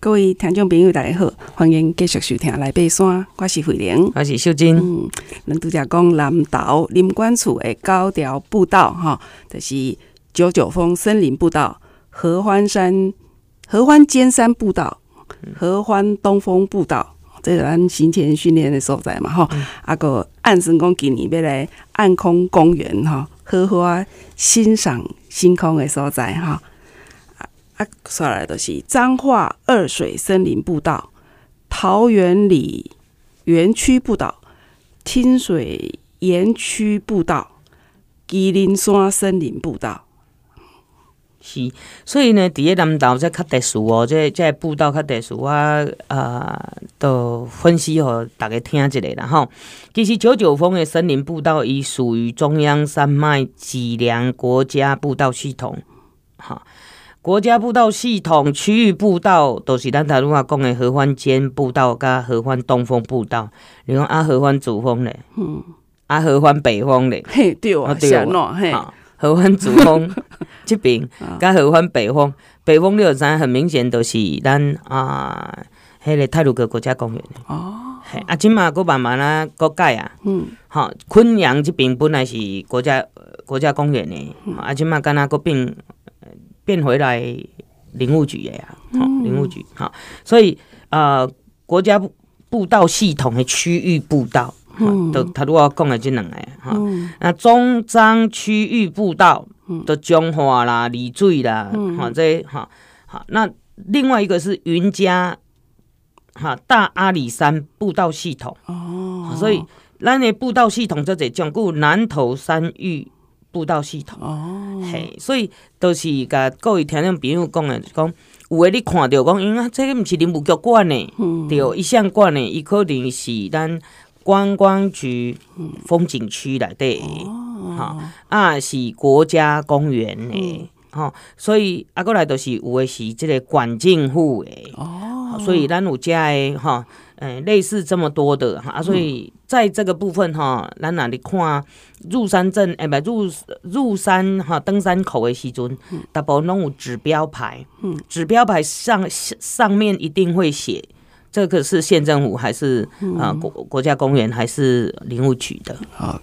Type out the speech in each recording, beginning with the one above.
各位听众朋友，大家好，欢迎继续收听来爬山，我是慧玲，我是秀珍。嗯，咱拄则讲南投林管处的高条步道，吼，就是九九峰森林步道、合欢山、合欢尖山步道、合欢东风步道，这是咱行前训练的所在嘛，吼、嗯。啊，个暗神宫今年要来暗空公园，吼，好好啊欣赏星空的所在，哈。啊，说来的是彰化二水森林步道、桃园里园区步道、清水园区步道、吉林山森林步道。是，所以呢，伫咧南投这较特殊哦，这这步道较特殊，我呃都分析互大家听一下啦吼。其实九九峰的森林步道，伊属于中央山脉脊梁国家步道系统，哈。国家步道系统区域步道都是咱头拄仔讲的合欢尖步道甲合欢东风步道，你讲啊合欢主峰咧，嗯，啊合欢北峰咧，嘿对啊，对啊，嘿，合欢主峰 这边甲合欢北峰，北峰你有知很明显都是咱啊，迄个泰鲁阁国家公园。哦，嘿，啊，今嘛阁慢慢啊阁改啊，嗯，好，昆阳这边本来是国家国家公园呢，啊，今嘛敢若阁变。变回来林务局的呀，好，林务局好，所以呃，国家步道系统的区域步道，嗯，都他如果讲的这两个哈，那中彰区域步道的彰化啦、里水啦，好这哈好，那另外一个是云嘉哈大阿里山步道系统。哦，所以咱的步道系统就这讲故南投山域。步道系统哦，嘿，所以都是甲各位听众朋友讲的，讲有诶你看到讲，因为这个毋是林务局管的，嗯、对，一项管的，伊可能是咱观光局风景区内底，哈、哦，啊是国家公园的，哈、嗯，所以啊过来都是有诶是这个管政府的，哦，所以咱有遮的哈。哎，类似这么多的哈，所以在这个部分哈，咱哪里看入山镇？哎，不入入山哈，登山口的时阵，大部分拢有指标牌，嗯，指标牌上上面一定会写这个是县政府还是啊国国家公园还是林务局的，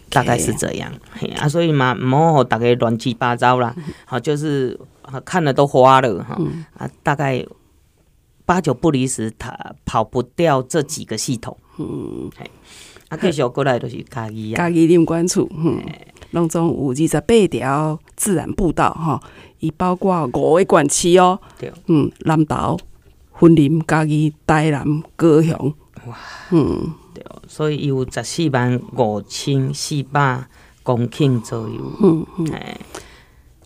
大概是这样。嘿啊，所以嘛，唔好大概乱七八糟啦，好，就是啊看了都花了哈，啊，大概。八九不离十，他跑不掉这几个系统。嗯，啊，继续过来就是家己啊，家己林管处，嗯，拢总有二十八条自然步道，吼，伊包括五个管区哦。对，嗯，南投、云林、家己、台南、高雄。哇，嗯，对，所以伊有十四万五千四百公顷左右。嗯嗯。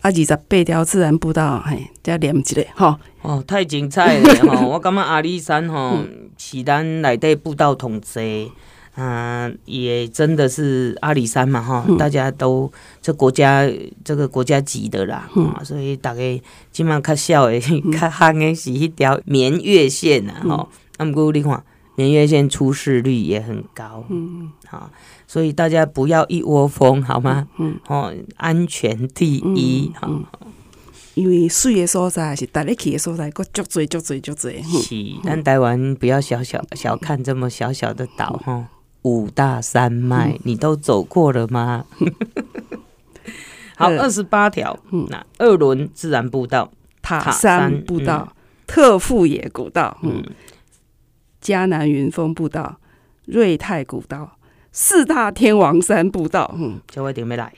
啊，二十八条自然步道，嘿，再连一个吼。哦，太精彩了吼！我感觉阿里山吼是咱内底步道统制，嗯，也真的是阿里山嘛吼，大家都这国家这个国家级的啦，嗯，所以大家今晚较少的、较憨的是迄条绵月线呐，吼。那么过你看，绵月线出事率也很高，嗯，好。所以大家不要一窝蜂，好吗？嗯，哦，安全第一，哈、嗯。嗯、因为水的所在是大家去的所在，够足多足多足多。是，咱台湾不要小小小看这么小小的岛，哈、嗯。五大山脉，嗯、你都走过了吗？好，二十八条，嗯，那二轮自然步道，塔山步道、嗯、特富野古道，嗯，嘉南云峰步道、瑞泰古道。四大天王山步道，嗯，这我一定要来。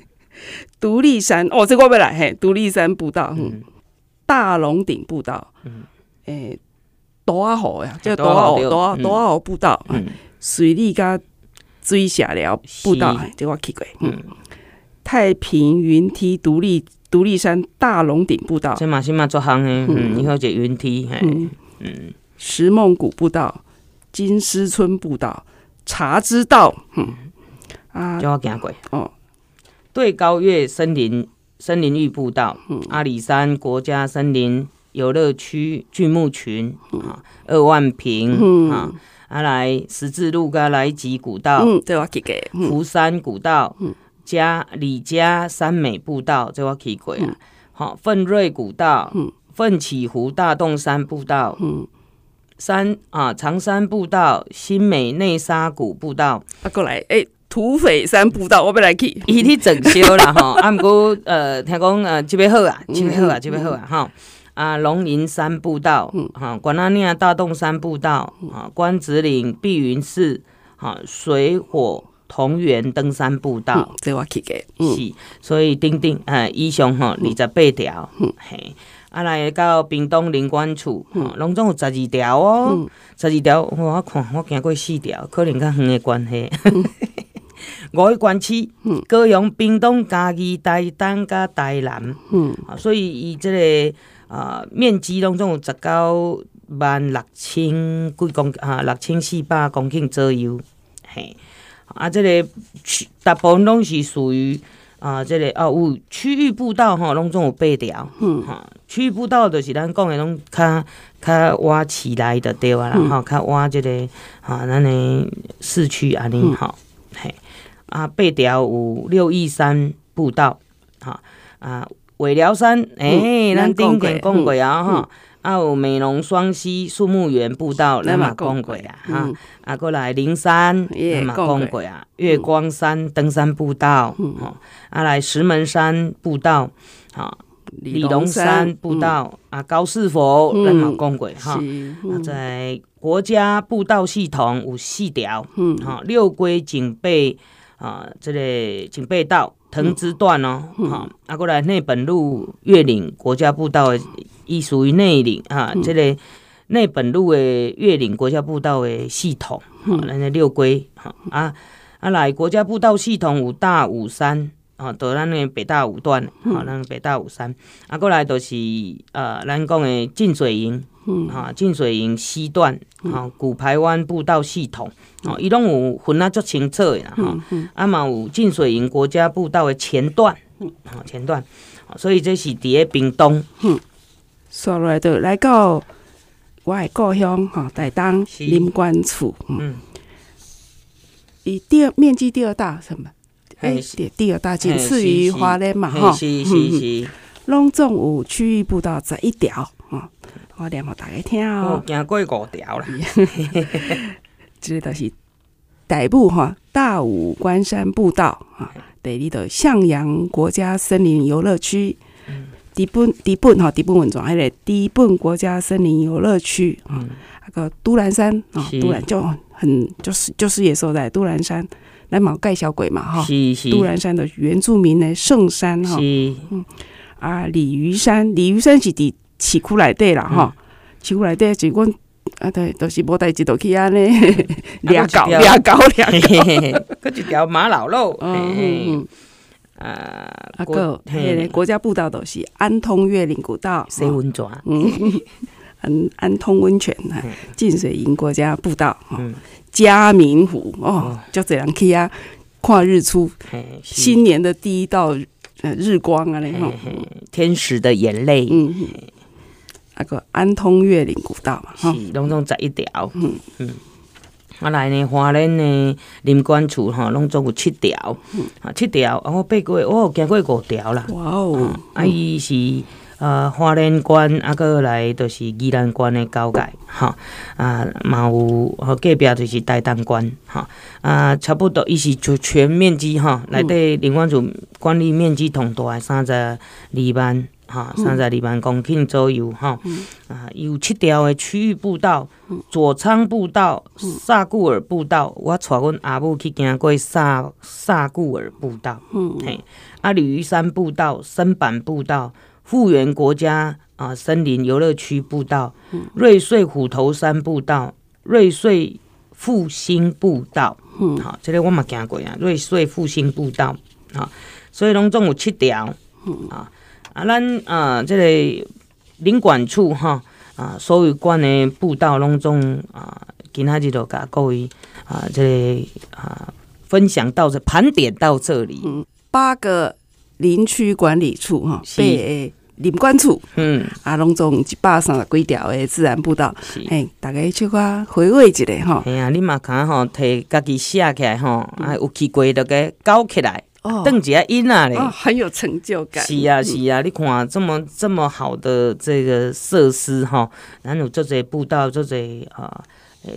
独立山哦，这个我要来嘿。独立山步道，嗯，大龙顶步道，嗯，诶，多阿河呀，这个多阿河，多阿多阿河步道，嗯，水利加水下寮步道，这个我去过，嗯，太平云梯独立独立山大龙顶步道，这嘛是嘛做行诶，嗯，以后就云梯，嗯。嗯，石梦谷步道，金狮村步道。茶之道，嗯。啊，叫我行过。哦。对高岳森林森林域步道，嗯，阿里山国家森林游乐区巨木群，啊，二万坪，嗯。啊，啊来十字路跟来吉古道，嗯，这我去过，福山古道，嗯，嘉李家山美步道，这我去过啊，好，奋锐古道，嗯，奋起湖大洞山步道，嗯，山啊长山步道、新美内沙谷步道，啊过来，哎、欸，土匪山步道我要来去，伊去整修了哈，啊，毋过呃，听讲呃，这边好啊，这边好啊，这边好啊，哈，啊，龙吟山步道，哈，关阿尼亚大洞山步道，啊，关子岭碧云寺，哈，水火。同源登山步道，这我去过，是，所以顶顶，呃，以上吼二十八条，嘿，啊来到屏东林管处，吼，拢总有十二条哦，十二条，我看我行过四条，可能较远的关系。五个关区，高雄、屏东、嘉义、台东、甲台南，嗯，所以伊这个啊面积拢总有十九万六千几公啊六千四百公顷左右，嘿。啊，这个区大部分拢是属于啊，这个啊有区域步道吼，拢总有八条。嗯，哈，区域步道就是咱讲的拢较较挖起来的对啊，然后较挖这个啊，咱的市区安尼吼，嘿，啊八条有六义山步道，哈啊尾寮山，诶，咱顶点讲过啊，哈。啊，有美浓双溪树木园步道，咱嘛讲过啊，哈，啊，过来灵山，咱嘛讲过啊，月光山登山步道，吼，啊，来石门山步道，哈，里龙山步道，啊，高士佛，咱嘛讲过哈，啊，在国家步道系统有四条，嗯，哈，六龟警备，啊，这个警备道。藤枝段哦，哈，啊，过来内本路月岭国家步道的，伊属于内岭啊，这个内本路的越岭国家步道的系统，哈，咱的六龟，哈，啊，啊来国家步道系统有大武山，啊，到咱的北大五段，哈，咱北大五山，啊，过来都是呃，咱讲的浸水营。嗯，哈，浸水营西段，哈，古排湾步道系统，哦，伊拢有分啊足清楚的哈，啊嘛有浸水营国家步道的前段，哈，前段，所以这是伫咧屏东，嗯，说来的来到我的故乡哈，台东林管处，嗯，以第二面积第二大什么？哎，第第二大仅次于花莲嘛，哈，是是是，拢总有区域步道十一条，哈。我念给大家听哦。我行过五条了。这个是大武哈大武关山步道啊，第二的向阳国家森林游乐区，底本底本哈底本文庄还得底本国家森林游乐区啊，那个都兰山啊，都兰就很就是就是也说在都兰山来毛盖小鬼嘛哈，都兰山的原住民的圣山哈，嗯啊鲤鱼山鲤鱼山是伫。市区内底啦，哈，市区内底是阮啊，对，都是无代志，都去安尼，掠狗，掠狗，掠狗，搁一条马老路，嗯，啊，啊个，嘿，国家步道都是安通越岭古道，洗温泉，嗯，安安通温泉啊，近水营国家步道，嗯，嘉明湖哦，就这样去啊，看日出，新年的第一道日光啊，那天使的眼泪，嗯。那个安通月岭古道嘛，是拢总十一条。嗯。嗯，啊来呢，花莲呢，林管处哈，拢总有七条。嗯，啊七条，啊我爬过，我有行过五条啦。哇哦，啊伊是呃花莲县，啊个来就是宜兰县的交界，吼啊嘛有吼隔壁就是台东县，吼啊差不多，伊是就全面积吼，内底林管处管理面积同大三十二万。哈，三十二万公顷左右哈，啊，有七条的区域步道，左仓步道、萨固尔步道，我带阮阿母去行过萨萨固尔步道，嗯，嘿，啊，鲤鱼山步道、深板步道、富源国家啊森林游乐区步道、瑞穗虎头山步道、瑞穗复兴步道，嗯，好，这个我嘛行过啊，瑞穗复兴步道，啊，所以拢总有七条，嗯啊。啊，咱啊，这个林管处哈啊，所有关的步道拢总啊，今仔日就甲各位啊，这个啊，分享到这盘点到这里。嗯，八个林区管理处哈，八个林管处，嗯，啊，拢总一百三十几条的自然步道。是，哎，大家去看回味一下吼。哎呀，你嘛看吼，摕家己写起来吼，啊，有去过的个搞起来。瞪起来音啊嘞，很有成就感。是啊是啊，你看这么这么好的这个设施哈，然后这些步道，这些啊，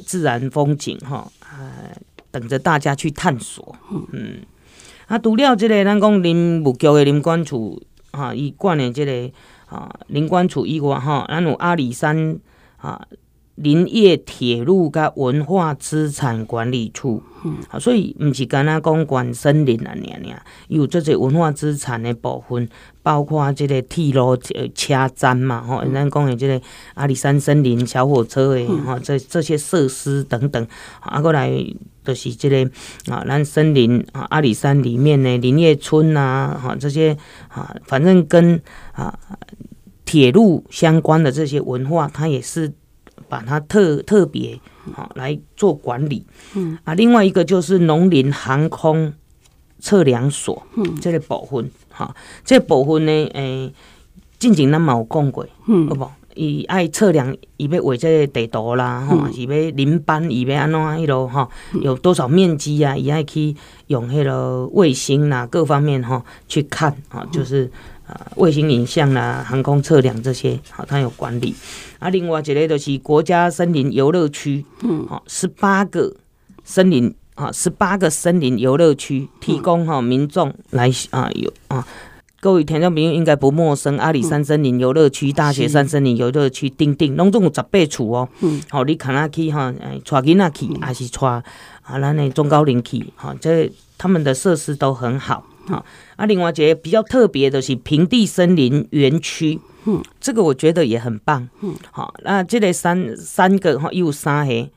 自然风景哈，呃，等着大家去探索。嗯，啊，除了这个咱讲林务局的林管处哈，伊管的这个啊林管处以外哈，咱有阿里山啊。林业铁路甲文化资产管理处，嗯，所以毋是干那讲管森林啊，尔尔，有这些文化资产的部分，包括即个铁路车站嘛，吼、嗯，咱讲的即个阿里山森林小火车的，吼、嗯，这这些设施等等，啊，过来就是这个啊，咱森林啊，阿里山里面呢林业村啊，哈，这些啊，反正跟啊铁路相关的这些文化，它也是。把它特特别啊来做管理，嗯啊，另外一个就是农林航空测量所，嗯，这个部分哈，这个部分呢，诶、欸，之前咱嘛有讲过，嗯，好不？伊爱测量，伊要画这个地图啦，吼、嗯，是要林班，伊要安怎迄落吼，有多少面积啊？伊爱去用迄个卫星啦，各方面哈去看啊，就是。啊，卫星影像啦，航空测量这些，好，它有管理。啊，另外一个就是国家森林游乐区，嗯，好，十八个森林啊，十八个森林游乐区提供哈民众来啊有啊，各位听众朋友应该不陌生，阿里山森林游乐区、大雪山森林游乐区，丁丁，拢总有十八处哦。嗯，好，你看那去哈，带囡仔去，还是带啊，咱的中高龄去，哈，这他们的设施都很好。好，啊，另外一个比较特别的是平地森林园区，嗯，这个我觉得也很棒，嗯，好，那这个三三个哈，有三个，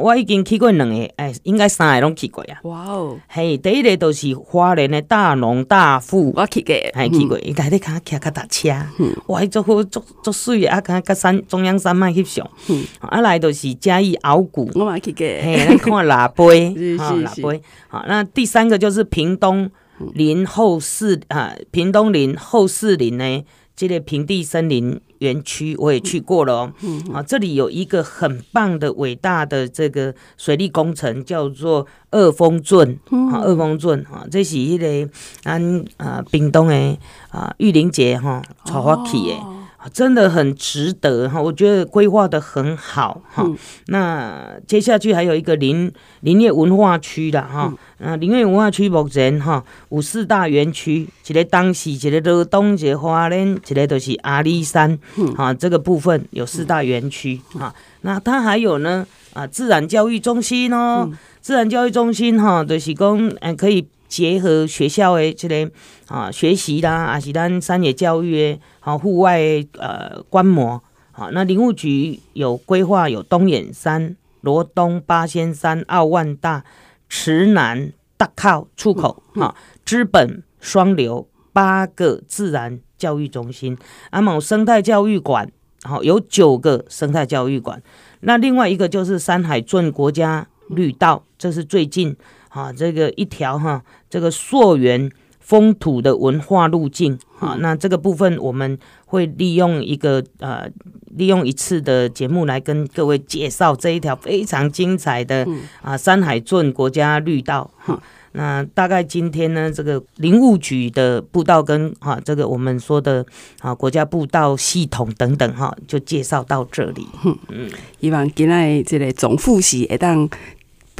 我已经去过两个，哎，应该三个拢去过呀，哇哦，嘿，第一个就是花莲的大农大富，我去过，还去过，伊家己看骑脚踏车，嗯，哇，足好足足水啊，看个山中央山脉翕相，嗯，啊来就是嘉义鳌鼓，我嘛去过，嘿，咱看喇叭，是 是是，好，那第三个就是屏东。林后四啊，屏东林后四林呢，这个平地森林园区我也去过了哦。啊，这里有一个很棒的、伟大的这个水利工程，叫做二峰圳啊，二峰圳啊，这是一个咱啊屏东的啊玉林节哈带我去的。真的很值得哈，我觉得规划的很好哈。嗯、那接下去还有一个林林业文化区的哈，嗯、啊，林业文化区目前哈有四大园区，一个东势，一个罗东，一个花莲，一个都是阿里山，嗯，啊，这个部分有四大园区啊。那它还有呢啊，自然教育中心哦，嗯、自然教育中心哈，就是讲嗯可以。结合学校的这个啊学习啦，啊是咱山野教育的啊户外呃观摩啊，那林务局有规划有东眼山、罗东、八仙山、奥万大、池南、大靠出口啊，知本双流八个自然教育中心，阿某生态教育馆，好有九个生态教育馆，那另外一个就是山海圳国家绿道，这是最近。啊，这个一条哈，这个溯源风土的文化路径啊，那这个部分我们会利用一个呃，利用一次的节目来跟各位介绍这一条非常精彩的啊山海圳国家绿道哈。那大概今天呢，这个林务局的步道跟哈这个我们说的啊国家步道系统等等哈，就介绍到这里。嗯，希望今天这个总复习会当。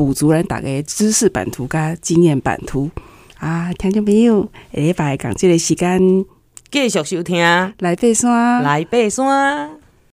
补足咱大家知识版图加经验版图。啊，听众朋友，下礼拜讲这个时间继续收听，来爬山，来爬山。